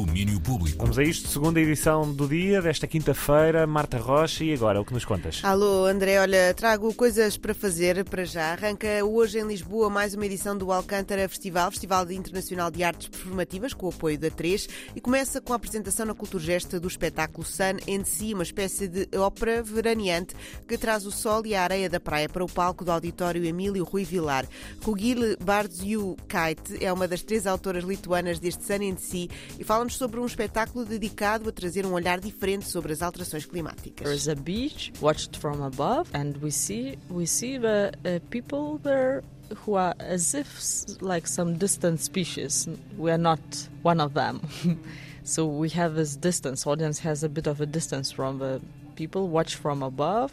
Google. Domínio Público. Vamos a isto, segunda edição do dia, desta quinta-feira. Marta Rocha, e agora, o que nos contas? Alô, André, olha, trago coisas para fazer para já. Arranca hoje em Lisboa mais uma edição do Alcântara Festival, Festival Internacional de Artes Performativas, com o apoio da 3, e começa com a apresentação na Culturgesta do espetáculo Sun and Sea, uma espécie de ópera veraneante que traz o sol e a areia da praia para o palco do auditório Emílio Rui Vilar. Rugile Bardziu Kite é uma das três autoras lituanas deste Sun and Sea e fala-nos sobre um espetáculo dedicado a trazer um olhar diferente sobre as alterações climáticas. There's a beach watched from above, and we see we see the uh, people there who are as if like some distant species. We are not one of them. so we have this distance. Audience has a bit of a distance from the people. Watch from above.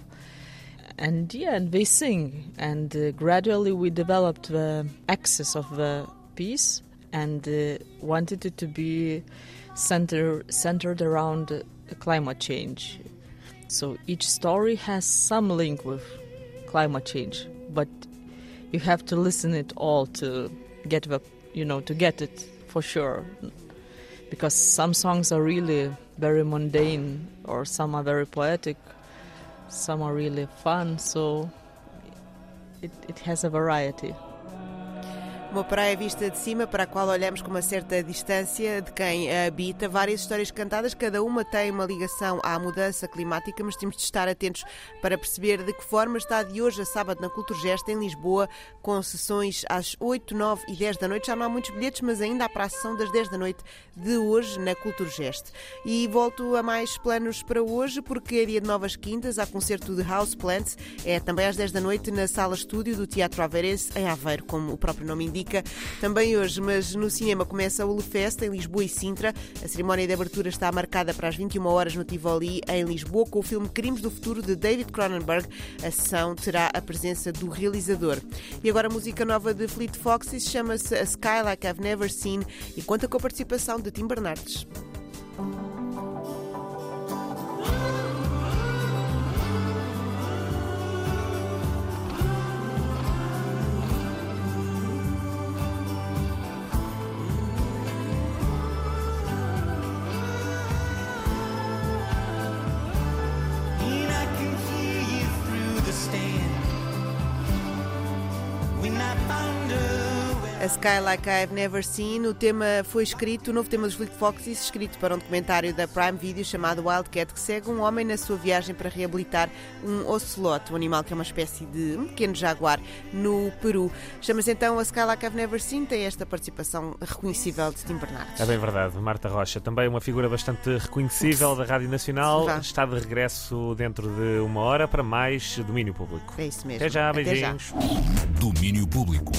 And yeah, and they sing, and uh, gradually we developed the axis of the piece, and uh, wanted it to be center, centered around uh, climate change. So each story has some link with climate change, but you have to listen it all to get the you know to get it for sure. Because some songs are really very mundane, or some are very poetic, some are really fun. So it, it has a variety. Uma praia vista de cima para a qual olhamos com uma certa distância de quem a habita. Várias histórias cantadas, cada uma tem uma ligação à mudança climática, mas temos de estar atentos para perceber de que forma está de hoje a sábado na Culturgesta, em Lisboa, com sessões às 8, 9 e 10 da noite. Já não há muitos bilhetes, mas ainda há para a sessão das 10 da noite de hoje na Culturgeste. E volto a mais planos para hoje, porque é dia de Novas Quintas, há concerto de House Plants, é também às 10 da noite na sala estúdio do Teatro Aveirense, em Aveiro, como o próprio nome indica também hoje, mas no cinema começa o Ulefest em Lisboa e Sintra. A cerimónia de abertura está marcada para as 21 horas no Tivoli, em Lisboa, com o filme Crimes do Futuro de David Cronenberg. A sessão terá a presença do realizador. E agora a música nova de Fleet Foxes chama-se A Sky Like I've Never Seen e conta com a participação de Tim Bernardes. Sky Like I've Never Seen. O tema foi escrito, o novo tema dos Fleet Foxes, escrito para um documentário da Prime Video chamado Wildcat, que segue um homem na sua viagem para reabilitar um ocelote, um animal que é uma espécie de um pequeno jaguar, no Peru. Chama-se então A Sky Like I've Never Seen, tem esta participação reconhecível de Tim Bernardes. É bem verdade, Marta Rocha, também uma figura bastante reconhecível da Rádio Nacional, Vá. está de regresso dentro de uma hora para mais domínio público. É isso mesmo. Até já, Até já. beijinhos. Domínio Público.